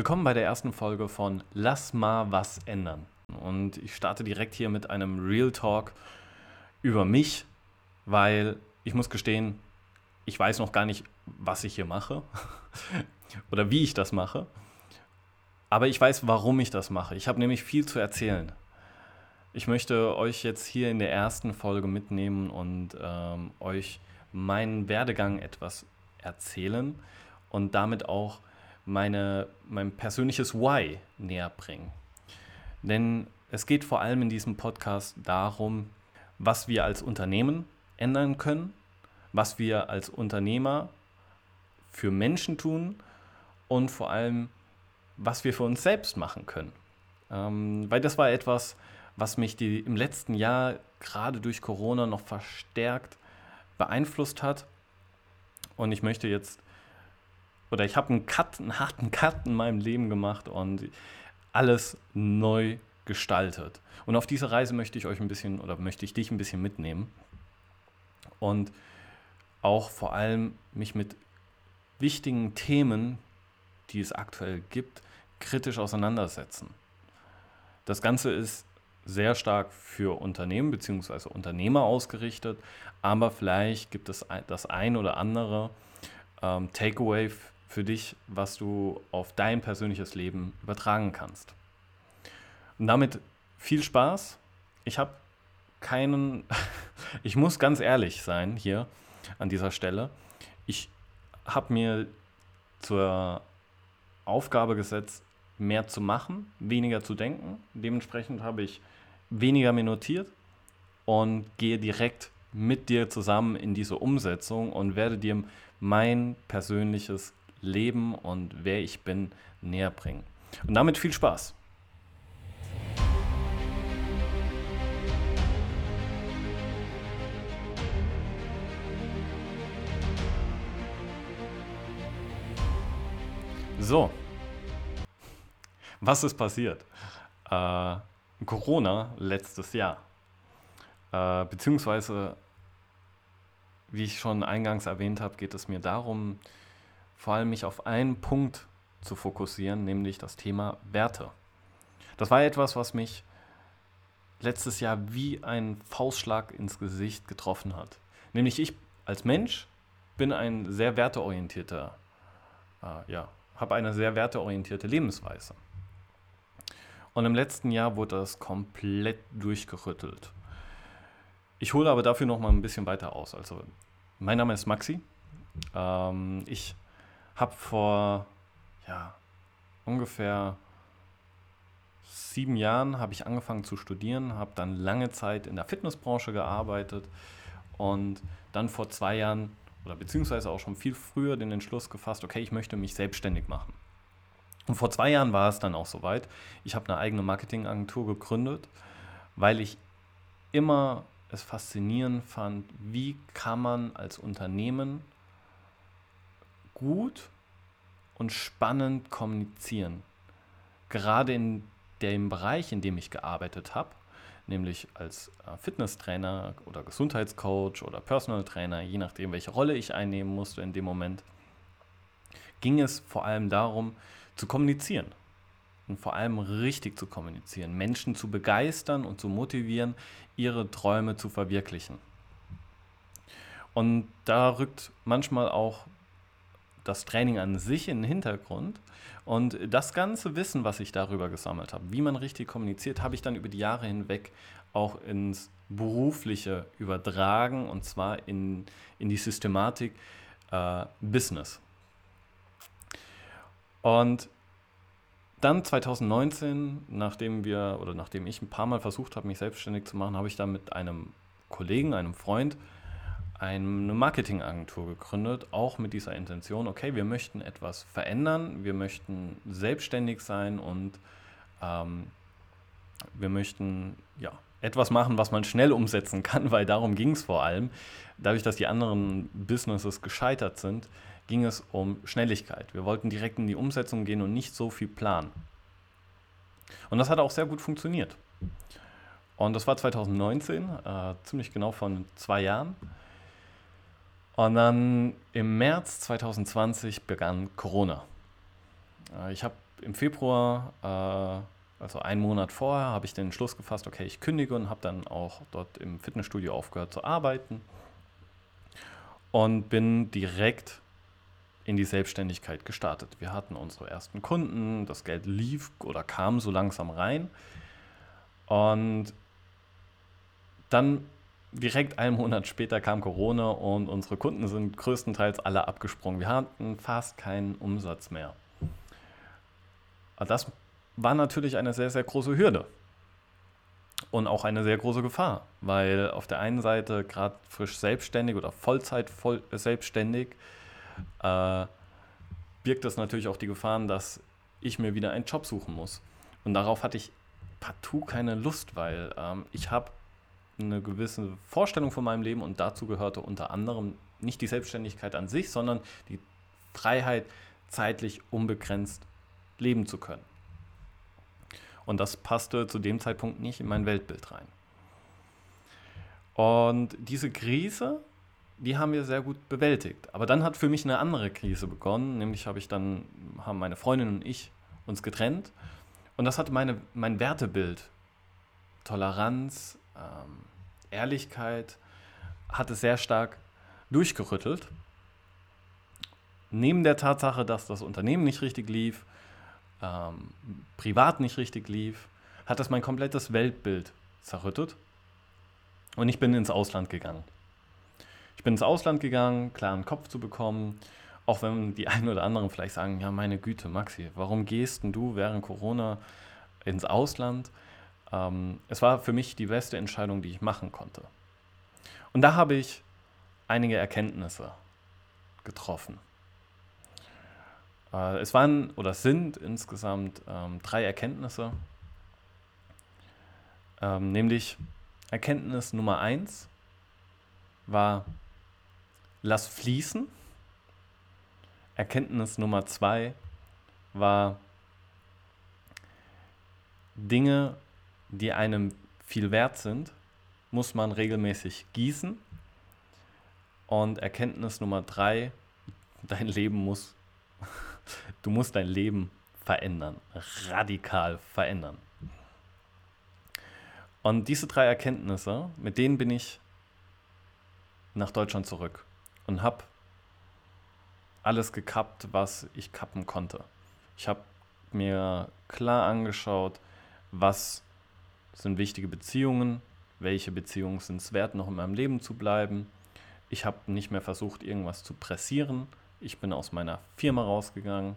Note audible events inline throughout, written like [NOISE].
Willkommen bei der ersten Folge von Lass mal was ändern. Und ich starte direkt hier mit einem Real Talk über mich, weil ich muss gestehen, ich weiß noch gar nicht, was ich hier mache [LAUGHS] oder wie ich das mache. Aber ich weiß, warum ich das mache. Ich habe nämlich viel zu erzählen. Ich möchte euch jetzt hier in der ersten Folge mitnehmen und ähm, euch meinen Werdegang etwas erzählen und damit auch meine, mein persönliches Why näher bringen. Denn es geht vor allem in diesem Podcast darum, was wir als Unternehmen ändern können, was wir als Unternehmer für Menschen tun und vor allem, was wir für uns selbst machen können. Ähm, weil das war etwas, was mich die, im letzten Jahr gerade durch Corona noch verstärkt beeinflusst hat. Und ich möchte jetzt, oder ich habe einen Cut, einen harten Cut in meinem Leben gemacht und alles neu gestaltet. Und auf diese Reise möchte ich euch ein bisschen oder möchte ich dich ein bisschen mitnehmen. Und auch vor allem mich mit wichtigen Themen, die es aktuell gibt, kritisch auseinandersetzen. Das Ganze ist sehr stark für Unternehmen bzw. Unternehmer ausgerichtet, aber vielleicht gibt es das ein oder andere ähm, Takeaway für dich, was du auf dein persönliches Leben übertragen kannst. Und damit viel Spaß. Ich habe keinen, [LAUGHS] ich muss ganz ehrlich sein hier an dieser Stelle. Ich habe mir zur Aufgabe gesetzt, mehr zu machen, weniger zu denken. Dementsprechend habe ich weniger mir notiert und gehe direkt mit dir zusammen in diese Umsetzung und werde dir mein persönliches Leben und wer ich bin näher bringen. Und damit viel Spaß. So, was ist passiert? Äh, Corona letztes Jahr. Äh, beziehungsweise, wie ich schon eingangs erwähnt habe, geht es mir darum, vor allem mich auf einen Punkt zu fokussieren, nämlich das Thema Werte. Das war etwas, was mich letztes Jahr wie ein Faustschlag ins Gesicht getroffen hat. Nämlich ich als Mensch bin ein sehr werteorientierter, äh, ja, habe eine sehr werteorientierte Lebensweise. Und im letzten Jahr wurde das komplett durchgerüttelt. Ich hole aber dafür noch mal ein bisschen weiter aus. Also, mein Name ist Maxi. Ähm, ich habe vor ja, ungefähr sieben Jahren habe ich angefangen zu studieren, habe dann lange Zeit in der Fitnessbranche gearbeitet und dann vor zwei Jahren oder beziehungsweise auch schon viel früher den Entschluss gefasst, okay, ich möchte mich selbstständig machen. Und vor zwei Jahren war es dann auch soweit. Ich habe eine eigene Marketingagentur gegründet, weil ich immer es faszinierend fand, wie kann man als Unternehmen gut und spannend kommunizieren. Gerade in dem Bereich, in dem ich gearbeitet habe, nämlich als äh, Fitnesstrainer oder Gesundheitscoach oder Personal Trainer, je nachdem, welche Rolle ich einnehmen musste in dem Moment, ging es vor allem darum, zu kommunizieren. Und vor allem richtig zu kommunizieren, Menschen zu begeistern und zu motivieren, ihre Träume zu verwirklichen. Und da rückt manchmal auch das Training an sich in den Hintergrund. Und das ganze Wissen, was ich darüber gesammelt habe, wie man richtig kommuniziert, habe ich dann über die Jahre hinweg auch ins Berufliche übertragen und zwar in, in die Systematik äh, Business. Und dann 2019, nachdem wir oder nachdem ich ein paar Mal versucht habe, mich selbstständig zu machen, habe ich dann mit einem Kollegen, einem Freund, eine Marketingagentur gegründet, auch mit dieser Intention, okay, wir möchten etwas verändern, wir möchten selbstständig sein und ähm, wir möchten ja, etwas machen, was man schnell umsetzen kann, weil darum ging es vor allem. Dadurch, dass die anderen Businesses gescheitert sind, ging es um Schnelligkeit. Wir wollten direkt in die Umsetzung gehen und nicht so viel planen. Und das hat auch sehr gut funktioniert. Und das war 2019, äh, ziemlich genau von zwei Jahren. Und dann im März 2020 begann Corona. Äh, ich habe im Februar, äh, also einen Monat vorher, habe ich den Entschluss gefasst, okay, ich kündige und habe dann auch dort im Fitnessstudio aufgehört zu arbeiten und bin direkt in die Selbstständigkeit gestartet. Wir hatten unsere ersten Kunden, das Geld lief oder kam so langsam rein. Und dann direkt einen Monat später kam Corona und unsere Kunden sind größtenteils alle abgesprungen. Wir hatten fast keinen Umsatz mehr. Das war natürlich eine sehr, sehr große Hürde und auch eine sehr große Gefahr, weil auf der einen Seite gerade frisch selbstständig oder Vollzeit voll, selbstständig äh, birgt das natürlich auch die Gefahren, dass ich mir wieder einen Job suchen muss. Und darauf hatte ich partout keine Lust, weil ähm, ich habe eine gewisse Vorstellung von meinem Leben und dazu gehörte unter anderem nicht die Selbstständigkeit an sich, sondern die Freiheit, zeitlich unbegrenzt leben zu können. Und das passte zu dem Zeitpunkt nicht in mein Weltbild rein. Und diese Krise, die haben wir sehr gut bewältigt. Aber dann hat für mich eine andere Krise begonnen, nämlich habe ich dann, haben meine Freundin und ich uns getrennt. Und das hat meine, mein Wertebild, Toleranz, ähm, Ehrlichkeit, hat es sehr stark durchgerüttelt. Neben der Tatsache, dass das Unternehmen nicht richtig lief, ähm, privat nicht richtig lief, hat das mein komplettes Weltbild zerrüttet. Und ich bin ins Ausland gegangen. Ich bin ins Ausland gegangen, klaren Kopf zu bekommen, auch wenn die einen oder anderen vielleicht sagen, ja meine Güte, Maxi, warum gehst denn du während Corona ins Ausland? Ähm, es war für mich die beste Entscheidung, die ich machen konnte. Und da habe ich einige Erkenntnisse getroffen. Äh, es waren oder sind insgesamt ähm, drei Erkenntnisse, ähm, nämlich Erkenntnis Nummer eins war, lass fließen. Erkenntnis Nummer zwei war, Dinge, die einem viel wert sind, muss man regelmäßig gießen. Und Erkenntnis Nummer drei, dein Leben muss [LAUGHS] Du musst dein Leben verändern, radikal verändern. Und diese drei Erkenntnisse, mit denen bin ich nach Deutschland zurück und habe alles gekappt, was ich kappen konnte. Ich habe mir klar angeschaut, was sind wichtige Beziehungen, welche Beziehungen sind es wert, noch in meinem Leben zu bleiben. Ich habe nicht mehr versucht, irgendwas zu pressieren, ich bin aus meiner Firma rausgegangen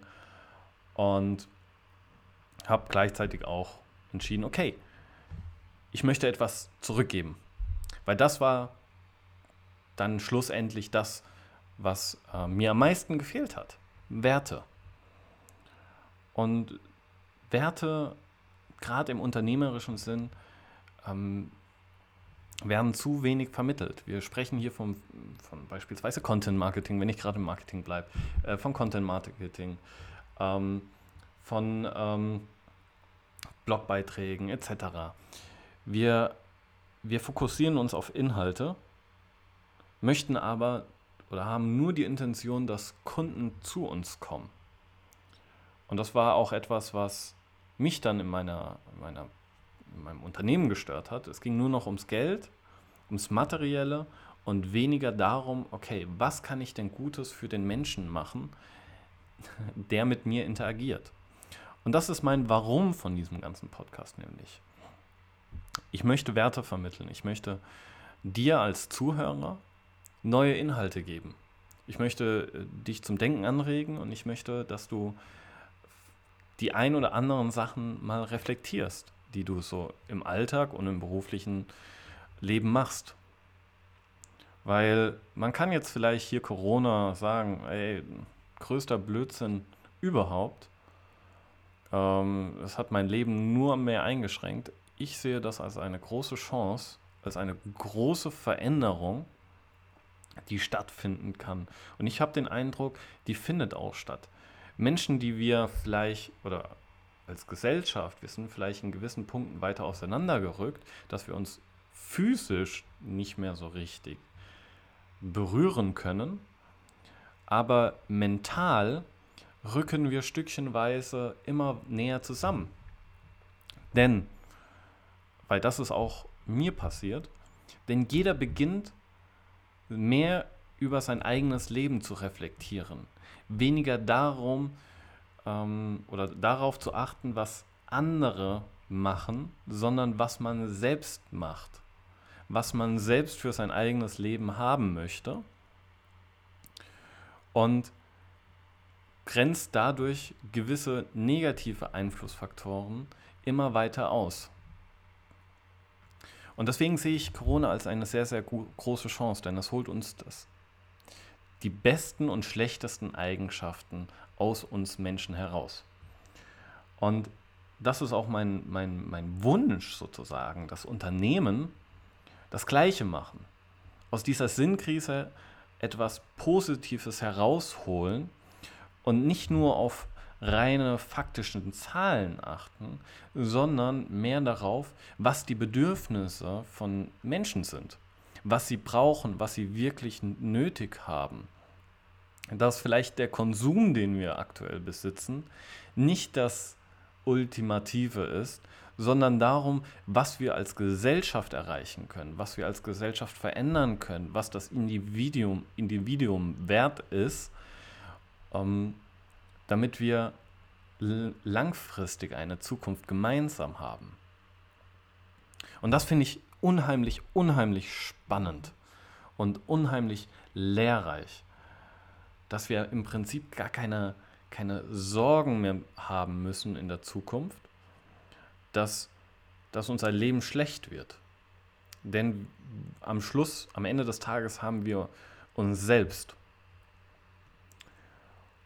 und habe gleichzeitig auch entschieden, okay, ich möchte etwas zurückgeben. Weil das war dann schlussendlich das, was äh, mir am meisten gefehlt hat. Werte. Und Werte, gerade im unternehmerischen Sinn, ähm, werden zu wenig vermittelt. Wir sprechen hier vom, von beispielsweise Content Marketing, wenn ich gerade im Marketing bleibe, äh, von Content Marketing, ähm, von ähm, Blogbeiträgen etc. Wir, wir fokussieren uns auf Inhalte, möchten aber oder haben nur die Intention, dass Kunden zu uns kommen. Und das war auch etwas, was mich dann in meiner, in meiner in meinem Unternehmen gestört hat. Es ging nur noch ums Geld, ums Materielle und weniger darum, okay, was kann ich denn Gutes für den Menschen machen, [LAUGHS] der mit mir interagiert. Und das ist mein Warum von diesem ganzen Podcast nämlich. Ich möchte Werte vermitteln. Ich möchte dir als Zuhörer neue Inhalte geben. Ich möchte äh, dich zum Denken anregen und ich möchte, dass du die ein oder anderen Sachen mal reflektierst die du so im Alltag und im beruflichen Leben machst. Weil man kann jetzt vielleicht hier Corona sagen, ey, größter Blödsinn überhaupt. Ähm, es hat mein Leben nur mehr eingeschränkt. Ich sehe das als eine große Chance, als eine große Veränderung, die stattfinden kann. Und ich habe den Eindruck, die findet auch statt. Menschen, die wir vielleicht, oder als Gesellschaft, wir sind vielleicht in gewissen Punkten weiter auseinandergerückt, dass wir uns physisch nicht mehr so richtig berühren können, aber mental rücken wir stückchenweise immer näher zusammen. Denn, weil das ist auch mir passiert, denn jeder beginnt mehr über sein eigenes Leben zu reflektieren, weniger darum ähm, oder darauf zu achten, was andere machen, sondern was man selbst macht, was man selbst für sein eigenes Leben haben möchte und grenzt dadurch gewisse negative Einflussfaktoren immer weiter aus. Und deswegen sehe ich Corona als eine sehr, sehr große Chance, denn es holt uns das. Die besten und schlechtesten Eigenschaften aus uns Menschen heraus. Und das ist auch mein, mein, mein Wunsch sozusagen, dass Unternehmen das Gleiche machen. Aus dieser Sinnkrise etwas Positives herausholen und nicht nur auf reine faktischen Zahlen achten, sondern mehr darauf, was die Bedürfnisse von Menschen sind, was sie brauchen, was sie wirklich nötig haben. Dass vielleicht der Konsum, den wir aktuell besitzen, nicht das Ultimative ist, sondern darum, was wir als Gesellschaft erreichen können, was wir als Gesellschaft verändern können, was das Individuum, Individuum wert ist, ähm, damit wir langfristig eine Zukunft gemeinsam haben. Und das finde ich unheimlich, unheimlich spannend und unheimlich lehrreich, dass wir im Prinzip gar keine, keine Sorgen mehr haben müssen in der Zukunft, dass, dass unser Leben schlecht wird. Denn am Schluss, am Ende des Tages haben wir uns selbst.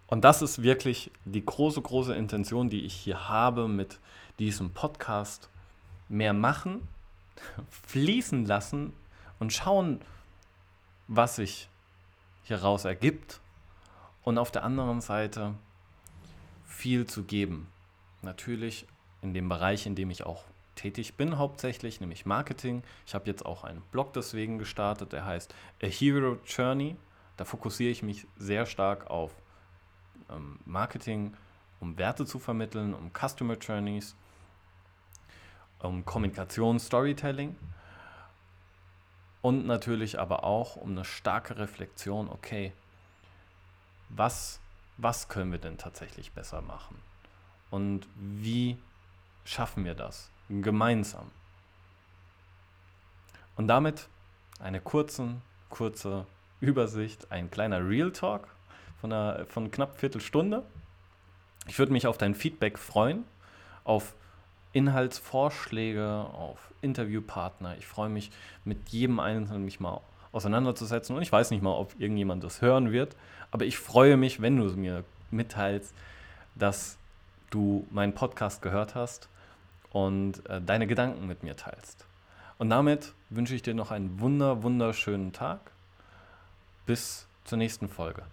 Und das ist wirklich die große, große Intention, die ich hier habe mit diesem Podcast. Mehr machen, fließen lassen und schauen, was sich hieraus ergibt. Und auf der anderen Seite viel zu geben. Natürlich in dem Bereich, in dem ich auch tätig bin, hauptsächlich, nämlich Marketing. Ich habe jetzt auch einen Blog deswegen gestartet, der heißt A Hero Journey. Da fokussiere ich mich sehr stark auf ähm, Marketing, um Werte zu vermitteln, um Customer Journeys, um Kommunikation, Storytelling und natürlich aber auch um eine starke Reflexion, okay, was, was können wir denn tatsächlich besser machen? Und wie schaffen wir das gemeinsam? Und damit eine kurze, kurze Übersicht, ein kleiner Real Talk von, einer, von knapp Viertelstunde. Ich würde mich auf dein Feedback freuen, auf Inhaltsvorschläge, auf Interviewpartner. Ich freue mich, mit jedem Einzelnen mich mal auseinanderzusetzen. Und ich weiß nicht mal, ob irgendjemand das hören wird, aber ich freue mich, wenn du mir mitteilst, dass du meinen Podcast gehört hast und äh, deine Gedanken mit mir teilst. Und damit wünsche ich dir noch einen wunder, wunderschönen Tag. Bis zur nächsten Folge.